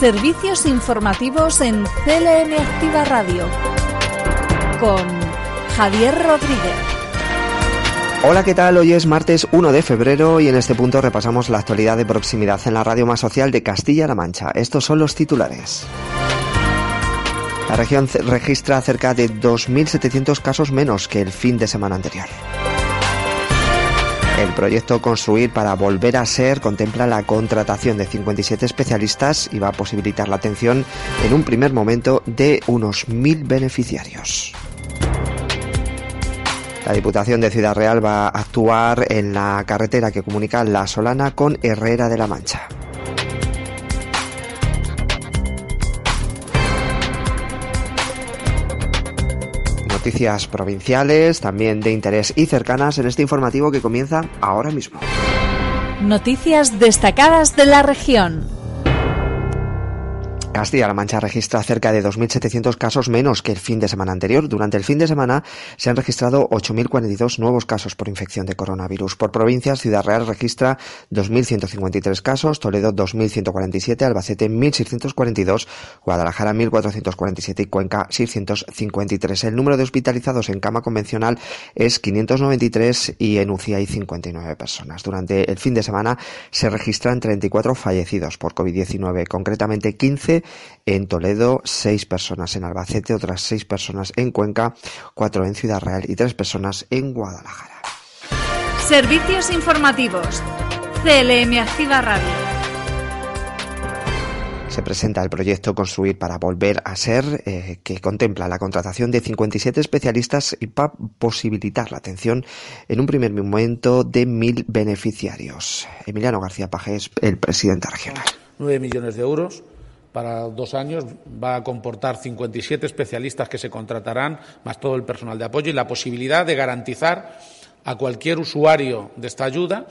Servicios informativos en CLM Activa Radio con Javier Rodríguez. Hola, ¿qué tal? Hoy es martes 1 de febrero y en este punto repasamos la actualidad de proximidad en la radio más social de Castilla-La Mancha. Estos son los titulares. La región registra cerca de 2.700 casos menos que el fin de semana anterior. El proyecto Construir para Volver a Ser contempla la contratación de 57 especialistas y va a posibilitar la atención en un primer momento de unos 1.000 beneficiarios. La Diputación de Ciudad Real va a actuar en la carretera que comunica La Solana con Herrera de la Mancha. Noticias provinciales, también de interés y cercanas en este informativo que comienza ahora mismo. Noticias destacadas de la región. Castilla-La Mancha registra cerca de 2.700 casos menos que el fin de semana anterior. Durante el fin de semana se han registrado 8.042 nuevos casos por infección de coronavirus. Por provincias, Ciudad Real registra 2.153 casos, Toledo 2.147, Albacete 1.642, Guadalajara 1.447 y Cuenca 653. El número de hospitalizados en cama convencional es 593 y en UCI hay 59 personas. Durante el fin de semana se registran 34 fallecidos por COVID-19, concretamente 15 en Toledo, seis personas en Albacete, otras seis personas en Cuenca, cuatro en Ciudad Real y tres personas en Guadalajara. Servicios informativos. CLM Activa Radio. Se presenta el proyecto Construir para Volver a Ser, eh, que contempla la contratación de 57 especialistas y para posibilitar la atención en un primer momento de mil beneficiarios. Emiliano García Pajés, el presidente regional. Nueve millones de euros para dos años va a comportar 57 especialistas que se contratarán, más todo el personal de apoyo, y la posibilidad de garantizar a cualquier usuario de esta ayuda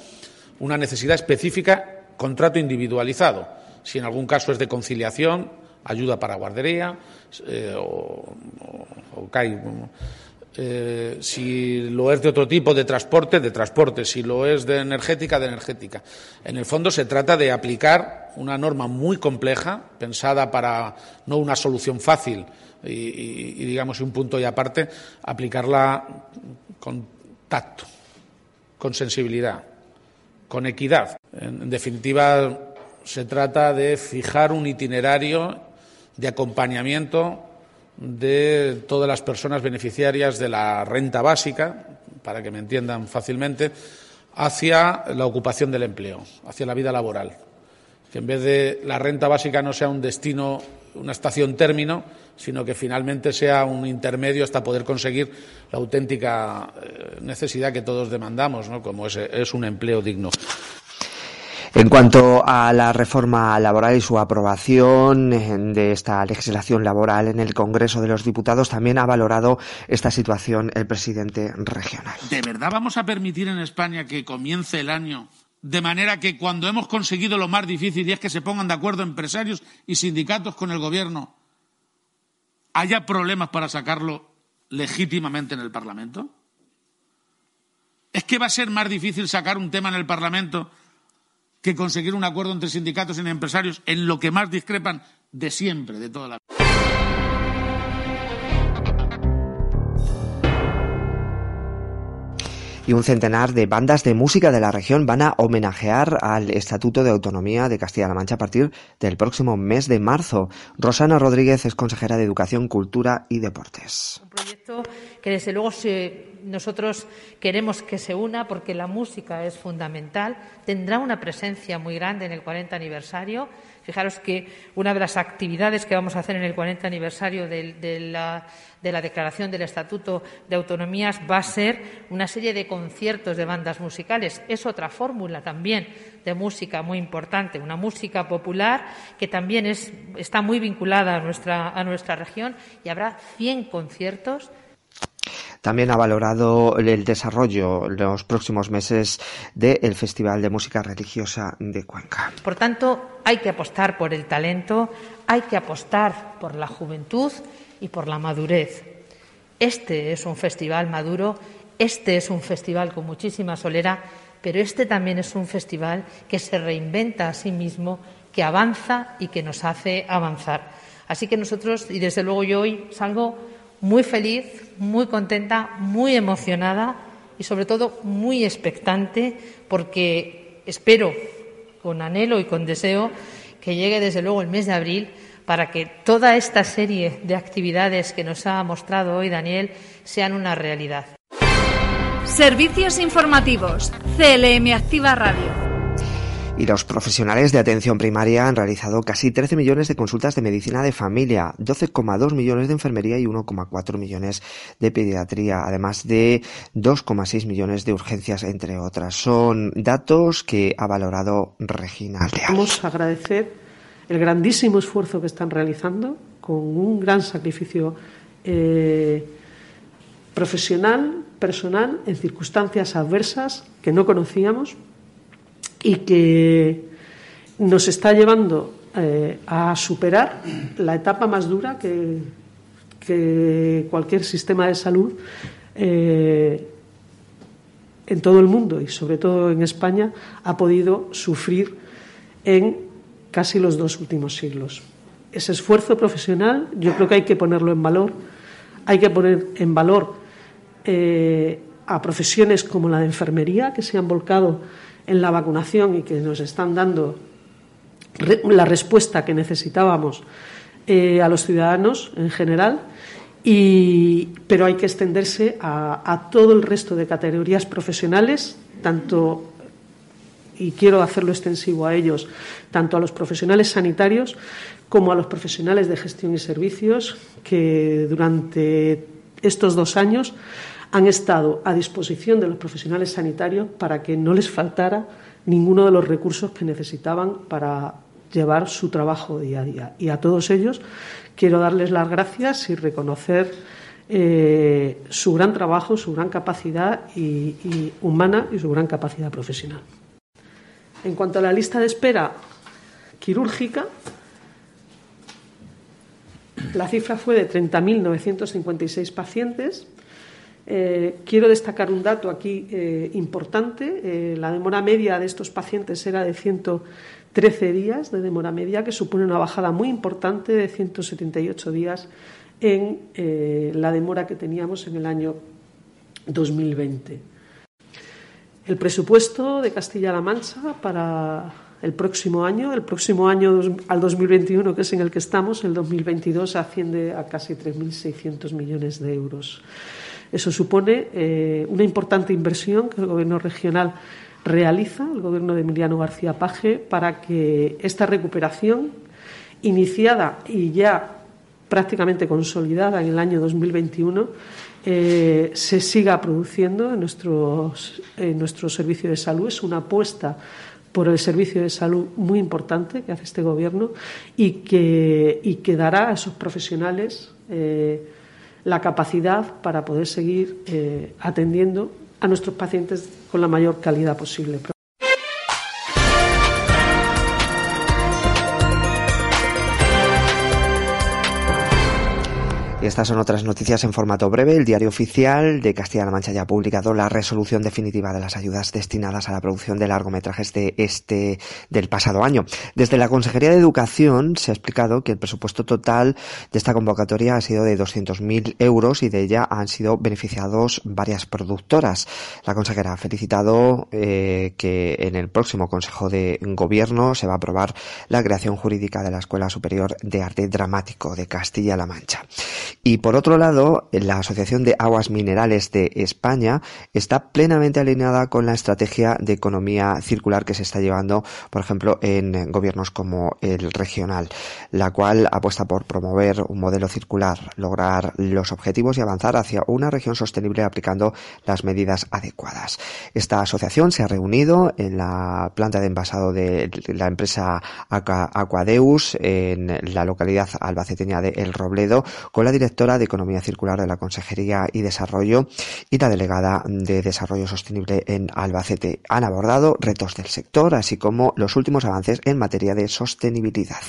una necesidad específica, contrato individualizado. Si en algún caso es de conciliación, ayuda para guardería eh, o, o, o eh, si lo es de otro tipo de transporte, de transporte, si lo es de energética, de energética. En el fondo se trata de aplicar una norma muy compleja, pensada para no una solución fácil y, y, y digamos un punto y aparte, aplicarla con tacto, con sensibilidad, con equidad. En, en definitiva, se trata de fijar un itinerario de acompañamiento de todas las personas beneficiarias de la renta básica, para que me entiendan fácilmente, hacia la ocupación del empleo, hacia la vida laboral. Que en vez de la renta básica no sea un destino, una estación término, sino que finalmente sea un intermedio hasta poder conseguir la auténtica eh, necesidad que todos demandamos, ¿no? como es, es un empleo digno. En cuanto a la reforma laboral y su aprobación de esta legislación laboral en el Congreso de los Diputados, también ha valorado esta situación el presidente regional. ¿De verdad vamos a permitir en España que comience el año de manera que cuando hemos conseguido lo más difícil y es que se pongan de acuerdo empresarios y sindicatos con el Gobierno, haya problemas para sacarlo legítimamente en el Parlamento? ¿Es que va a ser más difícil sacar un tema en el Parlamento que conseguir un acuerdo entre sindicatos y empresarios en lo que más discrepan de siempre, de toda la y un centenar de bandas de música de la región van a homenajear al Estatuto de Autonomía de Castilla-La Mancha a partir del próximo mes de marzo. Rosana Rodríguez es consejera de Educación, Cultura y Deportes. Un proyecto que desde luego se, nosotros queremos que se una porque la música es fundamental, tendrá una presencia muy grande en el 40 aniversario. Fijaros que una de las actividades que vamos a hacer en el 40 aniversario de, la, de, la, declaración del Estatuto de Autonomías va a ser una serie de conciertos de bandas musicales. Es otra fórmula también de música muy importante, una música popular que también es, está muy vinculada a nuestra, a nuestra región y habrá 100 conciertos también ha valorado el desarrollo en los próximos meses del Festival de Música Religiosa de Cuenca. Por tanto, hay que apostar por el talento, hay que apostar por la juventud y por la madurez. Este es un festival maduro, este es un festival con muchísima solera, pero este también es un festival que se reinventa a sí mismo que avanza y que nos hace avanzar. Así que nosotros, y desde luego yo hoy salgo muy feliz, muy contenta, muy emocionada y sobre todo muy expectante porque espero con anhelo y con deseo que llegue desde luego el mes de abril para que toda esta serie de actividades que nos ha mostrado hoy Daniel sean una realidad. Servicios informativos. CLM Activa Radio. Y los profesionales de atención primaria han realizado casi 13 millones de consultas de medicina de familia, 12,2 millones de enfermería y 1,4 millones de pediatría, además de 2,6 millones de urgencias, entre otras. Son datos que ha valorado Regina Vamos a agradecer el grandísimo esfuerzo que están realizando con un gran sacrificio eh, profesional, personal, en circunstancias adversas que no conocíamos y que nos está llevando eh, a superar la etapa más dura que, cualquier sistema de salud eh, en todo el mundo y sobre todo en España ha podido sufrir en casi los dos últimos siglos. Ese esfuerzo profesional yo creo que hay que ponerlo en valor. Hay que poner en valor eh, a profesiones como la de enfermería, que se han volcado en la vacunación y que nos están dando la respuesta que necesitábamos eh, a los ciudadanos en general. pero hay que extenderse a todo el resto de categorías profesionales, tanto y quiero hacerlo extensivo a ellos, tanto a los profesionales sanitarios como a los profesionales de gestión y servicios que durante estos dos años han estado a disposición de los profesionales sanitarios para que no les faltara ninguno de los recursos que necesitaban para llevar su trabajo día a día. Y a todos ellos quiero darles las gracias y reconocer eh, su gran trabajo, su gran capacidad humana y su gran capacidad profesional. En cuanto a la lista de espera quirúrgica, la cifra fue de 30.956 pacientes. Eh, quiero destacar un dato aquí eh, importante. Eh, la demora media de estos pacientes era de 113 días de demora media, que supone una bajada muy importante de 178 días en la demora que teníamos en el año 2020. El presupuesto de Castilla-La Mancha para el próximo año, el próximo año al 2021, que es en el que estamos, el 2022 asciende a casi 3.600 millones de euros. Eso supone eh, una importante inversión que el Gobierno regional realiza, el Gobierno de Emiliano García Paje, para que esta recuperación, iniciada y ya prácticamente consolidada en el año 2021, eh, se siga produciendo en, nuestro servicio de salud. Es una apuesta por el servicio de salud muy importante que hace este Gobierno y que, dará a esos profesionales eh, la capacidad para poder seguir eh, atendiendo a nuestros pacientes con la mayor calidad posible. Estas son otras noticias en formato breve. El diario oficial de Castilla-La Mancha ya ha publicado la resolución definitiva de las ayudas destinadas a la producción de largometrajes de este del pasado año. Desde la Consejería de Educación se ha explicado que el presupuesto total de esta convocatoria ha sido de 200.000 euros y de ella han sido beneficiados varias productoras. La consejera ha felicitado eh, que en el próximo Consejo de Gobierno se va a aprobar la creación jurídica de la Escuela Superior de Arte Dramático de Castilla-La Mancha. Y por otro lado, la Asociación de Aguas Minerales de España está plenamente alineada con la estrategia de economía circular que se está llevando, por ejemplo, en gobiernos como el regional, la cual apuesta por promover un modelo circular, lograr los objetivos y avanzar hacia una región sostenible aplicando las medidas adecuadas. Esta asociación se ha reunido en la planta de envasado de la empresa Aquadeus en la localidad albaceteña de El Robledo con la directora de Economía Circular de la Consejería y Desarrollo y la delegada de Desarrollo Sostenible en Albacete. Han abordado retos del sector, así como los últimos avances en materia de sostenibilidad.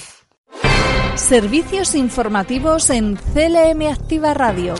Servicios informativos en CLM Activa Radio.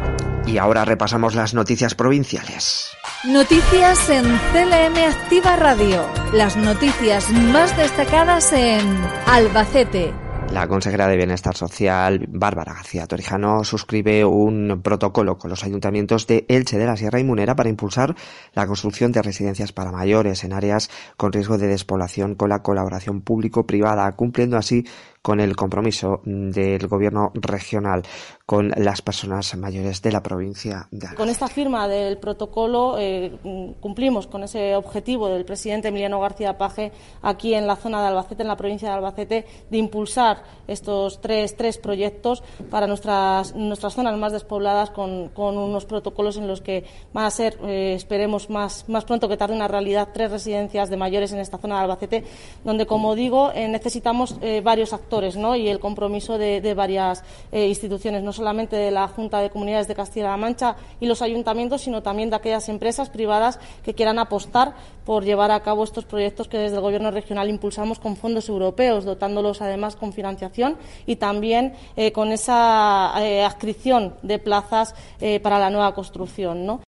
Y ahora repasamos las noticias provinciales. Noticias en CLM Activa Radio. Las noticias más destacadas en Albacete. La consejera de Bienestar Social, Bárbara García Torijano, suscribe un protocolo con los ayuntamientos de Elche de la Sierra y Munera para impulsar la construcción de residencias para mayores en áreas con riesgo de despoblación con la colaboración público-privada, cumpliendo así con el compromiso del gobierno regional con las personas mayores de la provincia de Albacete. Con esta firma del protocolo eh, cumplimos con ese objetivo del presidente Emiliano García Paje aquí en la zona de Albacete, en la provincia de Albacete, de impulsar estos tres, tres proyectos para nuestras, nuestras zonas más despobladas con, con unos protocolos en los que van a ser, eh, esperemos más, más pronto que tarde, una realidad, tres residencias de mayores en esta zona de Albacete, donde, como digo, eh, necesitamos varios actores ¿no? y el compromiso de, varias eh, instituciones, no solamente de la Junta de Comunidades de Castilla-La Mancha y los ayuntamientos, sino también de aquellas empresas privadas que quieran apostar por llevar a cabo estos proyectos que desde el Gobierno regional impulsamos con fondos europeos, dotándolos además con financiación y también eh, con esa eh, adscripción de plazas para la nueva construcción.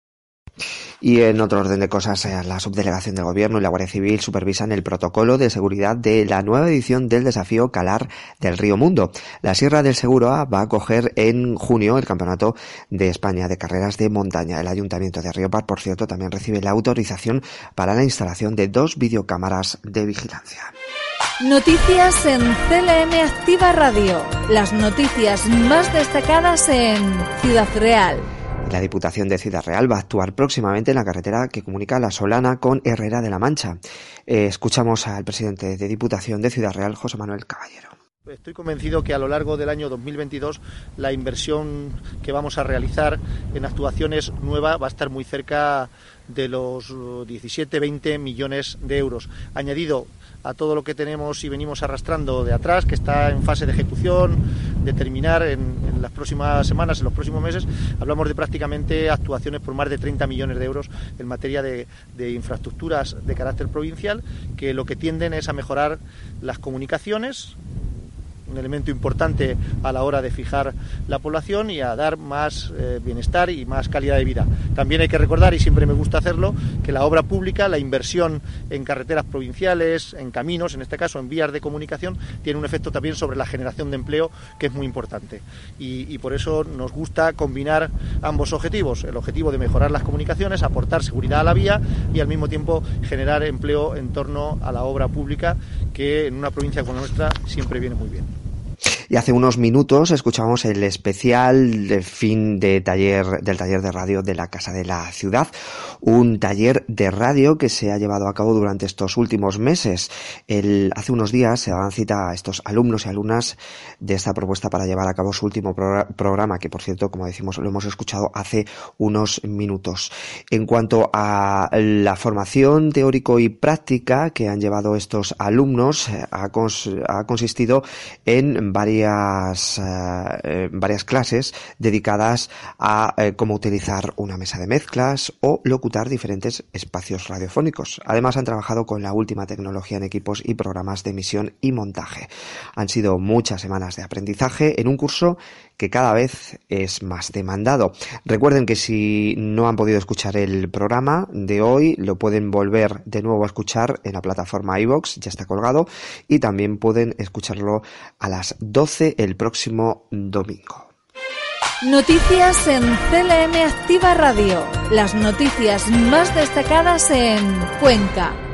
Y en otro orden de cosas, eh, la subdelegación del Gobierno y la Guardia Civil supervisan el protocolo de seguridad de la nueva edición del desafío Calar del Río Mundo. La Sierra del Seguro va a acoger en junio el Campeonato de España de Carreras de Montaña. El Ayuntamiento de Río Par, por cierto, también recibe la autorización para la instalación de dos videocámaras de vigilancia. Noticias en CLM Activa Radio. Las noticias más destacadas en Ciudad Real. La Diputación de Ciudad Real va a actuar próximamente en la carretera que comunica La Solana con Herrera de la Mancha. Eh, escuchamos al presidente de Diputación de Ciudad Real, José Manuel Caballero. Estoy convencido que a lo largo del año 2022 la inversión que vamos a realizar en actuaciones nuevas va a estar muy cerca de los 17-20 millones de euros. Añadido a todo lo que tenemos y venimos arrastrando de atrás, que está en fase de ejecución, de terminar en, las próximas semanas, en los próximos meses, hablamos de prácticamente actuaciones por más de 30 millones de euros en materia de, de infraestructuras de carácter provincial, que lo que tienden es a mejorar las comunicaciones, un elemento importante a la hora de fijar la población y a dar más eh, bienestar y más calidad de vida. También hay que recordar, y siempre me gusta hacerlo, que la obra pública, la inversión en carreteras provinciales, en caminos, en este caso en vías de comunicación, tiene un efecto también sobre la generación de empleo que es muy importante. Y, y por eso nos gusta combinar ambos objetivos, el objetivo de mejorar las comunicaciones, aportar seguridad a la vía y al mismo tiempo generar empleo en torno a la obra pública que en una provincia como nuestra siempre viene muy bien. Y hace unos minutos escuchamos el especial de fin de taller, del taller de radio de la Casa de la Ciudad. Un taller de radio que se ha llevado a cabo durante estos últimos meses. El, hace unos días se daban cita a estos alumnos y alumnas de esta propuesta para llevar a cabo su último pro programa, que por cierto, como decimos, lo hemos escuchado hace unos minutos. En cuanto a la formación teórico y práctica que han llevado estos alumnos, ha, cons ha consistido en varias varias, eh, varias clases dedicadas a eh, cómo utilizar una mesa de mezclas o locutar diferentes espacios radiofónicos. Además han trabajado con la última tecnología en equipos y programas de emisión y montaje. Han sido muchas semanas de aprendizaje en un curso que cada vez es más demandado. Recuerden que si no han podido escuchar el programa de hoy, lo pueden volver de nuevo a escuchar en la plataforma iVox, ya está colgado, y también pueden escucharlo a las 12 el próximo domingo. Noticias en CLM Activa Radio. Las noticias más destacadas en Cuenca.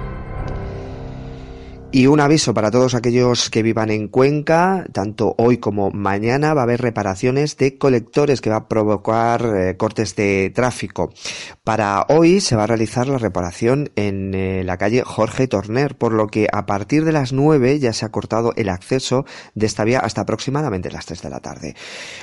Y un aviso para todos aquellos que vivan en Cuenca, tanto hoy como mañana va a haber reparaciones de colectores que va a provocar eh, cortes de tráfico. Para hoy se va a realizar la reparación en eh, la calle Jorge Torner, por lo que a partir de las 9 ya se ha cortado el acceso de esta vía hasta aproximadamente las 3 de la tarde.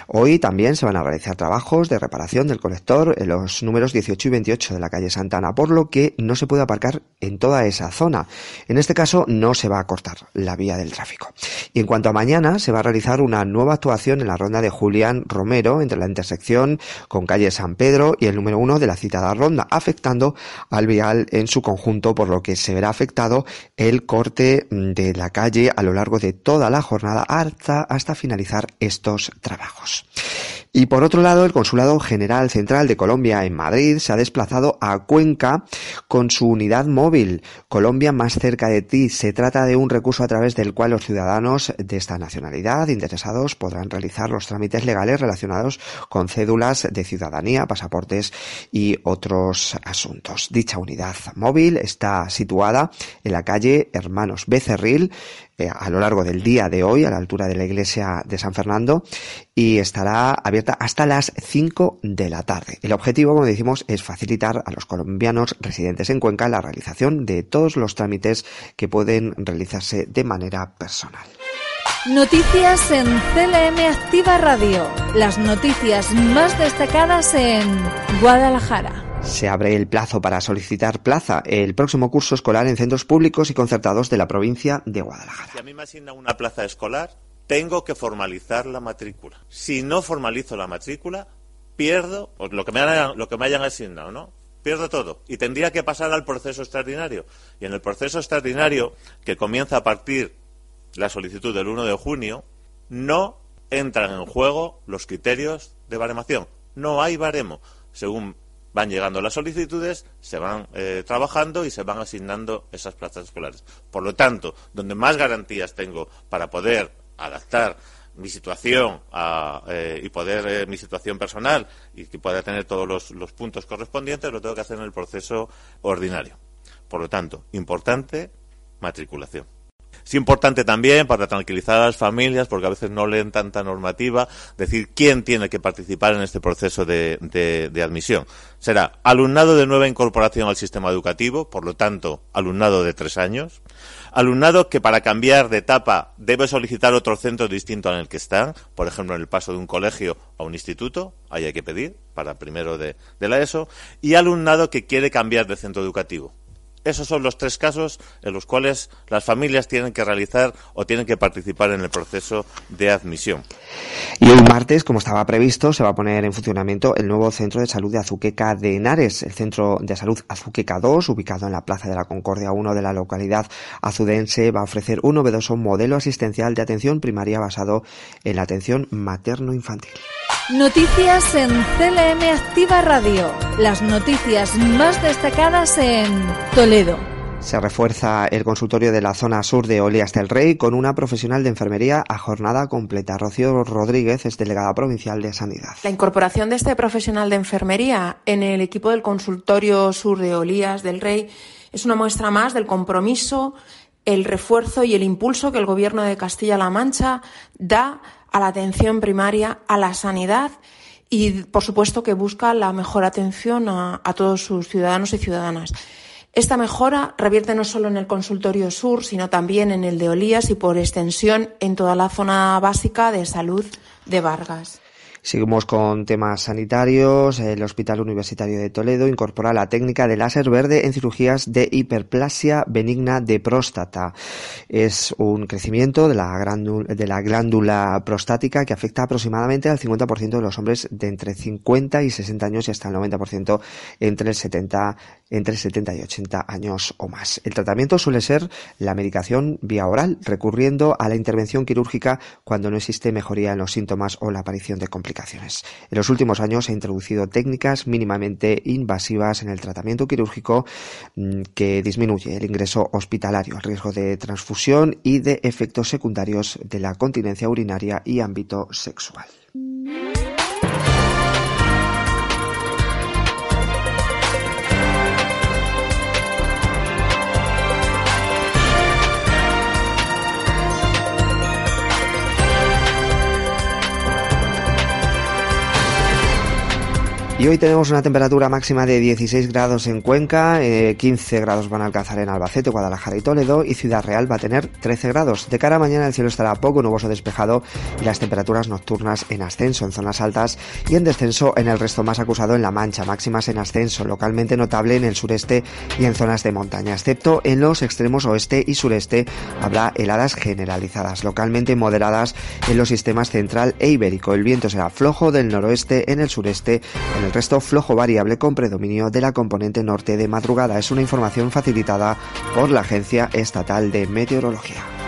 Hoy también se van a realizar trabajos de reparación del colector en los números 18 y 28 de la calle Santana, por lo que no se puede aparcar en toda esa zona. En este caso no se se va a cortar la vía del tráfico. Y en cuanto a mañana, se va a realizar una nueva actuación en la ronda de Julián Romero entre la intersección con calle San Pedro y el número uno de la citada ronda, afectando al vial en su conjunto, por lo que se verá afectado el corte de la calle a lo largo de toda la jornada hasta, hasta finalizar estos trabajos. Y por otro lado, el Consulado General Central de Colombia en Madrid se ha desplazado a Cuenca con su unidad móvil Colombia más cerca de ti. Se trata de un recurso a través del cual los ciudadanos de esta nacionalidad interesados podrán realizar los trámites legales relacionados con cédulas de ciudadanía, pasaportes y otros asuntos. Dicha unidad móvil está situada en la calle Hermanos Becerril eh, a lo largo del día de hoy a la altura de la iglesia de San Fernando y estará abierta hasta las 5 de la tarde. El objetivo, como decimos, es facilitar a los colombianos residentes en Cuenca la realización de todos los trámites que pueden realizarse de manera personal. Noticias en CLM Activa Radio. Las noticias más destacadas en Guadalajara. Se abre el plazo para solicitar plaza el próximo curso escolar en centros públicos y concertados de la provincia de Guadalajara. Si a mí me asigna una plaza escolar, tengo que formalizar la matrícula. Si no formalizo la matrícula, pierdo lo que me hayan, lo que me hayan asignado, ¿no? Pierdo todo y tendría que pasar al proceso extraordinario. Y en el proceso extraordinario, que comienza a partir la solicitud del 1 de junio, no entran en juego los criterios de baremación. No hay baremo. Según van llegando las solicitudes, se van eh, trabajando y se van asignando esas plazas escolares. Por lo tanto, donde más garantías tengo para poder adaptar mi situación eh, y poder eh, mi situación personal y que pueda tener todos los, los puntos correspondientes, lo tengo que hacer en el proceso ordinario. Por lo tanto, importante matriculación. Es importante también para tranquilizar a las familias, porque a veces no leen tanta normativa, decir quién tiene que participar en este proceso de, admisión. Será alumnado de nueva incorporación al sistema educativo, por lo tanto, alumnado de tres años, alumnado que para cambiar de etapa debe solicitar otro centro distinto al que están, por ejemplo, en el paso de un colegio a un instituto, ahí hay que pedir, para primero de la ESO, y alumnado que quiere cambiar de centro educativo esos son los tres casos en los cuales las familias tienen que realizar o tienen que participar en el proceso de admisión. Y hoy martes, como estaba previsto, se va a poner en funcionamiento el nuevo Centro de Salud de Azuqueca de Henares, el Centro de Salud Azuqueca 2, ubicado en la Plaza de la Concordia 1 de la localidad azudense, va a ofrecer un novedoso modelo asistencial de atención primaria basado en la atención materno-infantil. Noticias en CLM Activa Radio. Las noticias más destacadas en Toledo. Se refuerza el consultorio de la zona sur de Olias del Rey con una profesional de enfermería a jornada completa. Rocío Rodríguez es delegada provincial de Sanidad. La incorporación de este profesional de enfermería en el equipo del consultorio sur de Olías del Rey es una muestra más del compromiso, el refuerzo y el impulso que el Gobierno de Castilla-La Mancha da a la atención primaria, a la sanidad y, por supuesto, que busca la mejor atención a, todos sus ciudadanos y ciudadanas. Esta mejora revierte no solo en el consultorio sur, sino también en el de Olías y, por extensión, en toda la zona básica de salud de Vargas. Seguimos con temas sanitarios. El Hospital Universitario de Toledo incorpora la técnica de láser verde en cirugías de hiperplasia benigna de próstata. Es un crecimiento de la, de la glándula prostática que afecta aproximadamente al 50% de los hombres de entre 50 y 60 años y hasta el 90% entre el 70 entre 70 y 80 años o más. El tratamiento suele ser la medicación vía oral, recurriendo a la intervención quirúrgica cuando no existe mejoría en los síntomas o la aparición de complicaciones. En los últimos años se han introducido técnicas mínimamente invasivas en el tratamiento quirúrgico mm, que disminuye el ingreso hospitalario, el riesgo de transfusión y de efectos secundarios de la continencia urinaria y ámbito sexual. Y hoy tenemos una temperatura máxima de 16 grados en Cuenca, 15 eh, grados van a alcanzar en Albacete, Guadalajara y Toledo y Ciudad Real va a tener 13 grados. De cara a mañana el cielo estará poco nuboso despejado y las temperaturas nocturnas en ascenso en zonas altas y en descenso en el resto más acusado en La Mancha, máximas en ascenso, localmente notable en el sureste y en zonas de montaña, excepto en los extremos oeste y sureste habrá heladas generalizadas, localmente moderadas en los sistemas central e ibérico. El viento será flojo del noroeste en el sureste, en el resto flojo variable con predominio de la componente norte de madrugada. Es una información facilitada por la Agencia Estatal de Meteorología.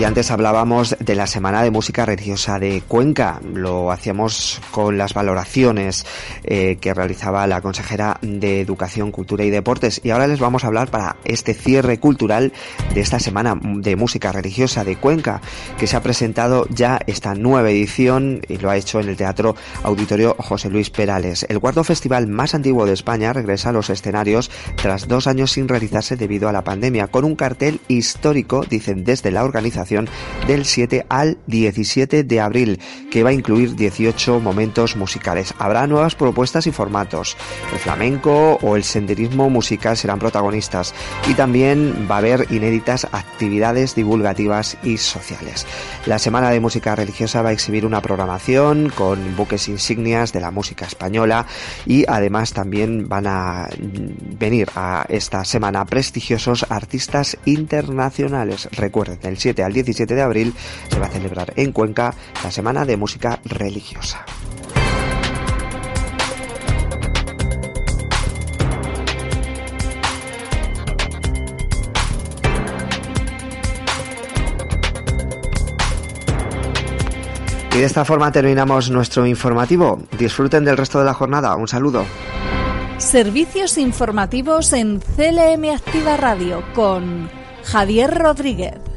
Y antes hablábamos de la Semana de Música Religiosa de Cuenca. Lo hacíamos con las valoraciones eh, que realizaba la consejera de Educación, Cultura y Deportes. Y ahora les vamos a hablar para este cierre cultural de esta Semana de Música Religiosa de Cuenca, que se ha presentado ya esta nueva edición y lo ha hecho en el Teatro Auditorio José Luis Perales. El cuarto festival más antiguo de España regresa a los escenarios tras dos años sin realizarse debido a la pandemia, con un cartel histórico, dicen desde la organización del 7 al 17 de abril, que va a incluir 18 momentos musicales. Habrá nuevas propuestas y formatos. El flamenco o el senderismo musical serán protagonistas y también va a haber inéditas actividades divulgativas y sociales. La Semana de Música Religiosa va a exhibir una programación con buques insignias de la música española y además también van a venir a esta semana prestigiosos artistas internacionales. Recuerden, del 7 al 17 de abril se va a celebrar en Cuenca la Semana de Música Religiosa. Y de esta forma terminamos nuestro informativo. Disfruten del resto de la jornada. Un saludo. Servicios informativos en CLM Activa Radio con Javier Rodríguez.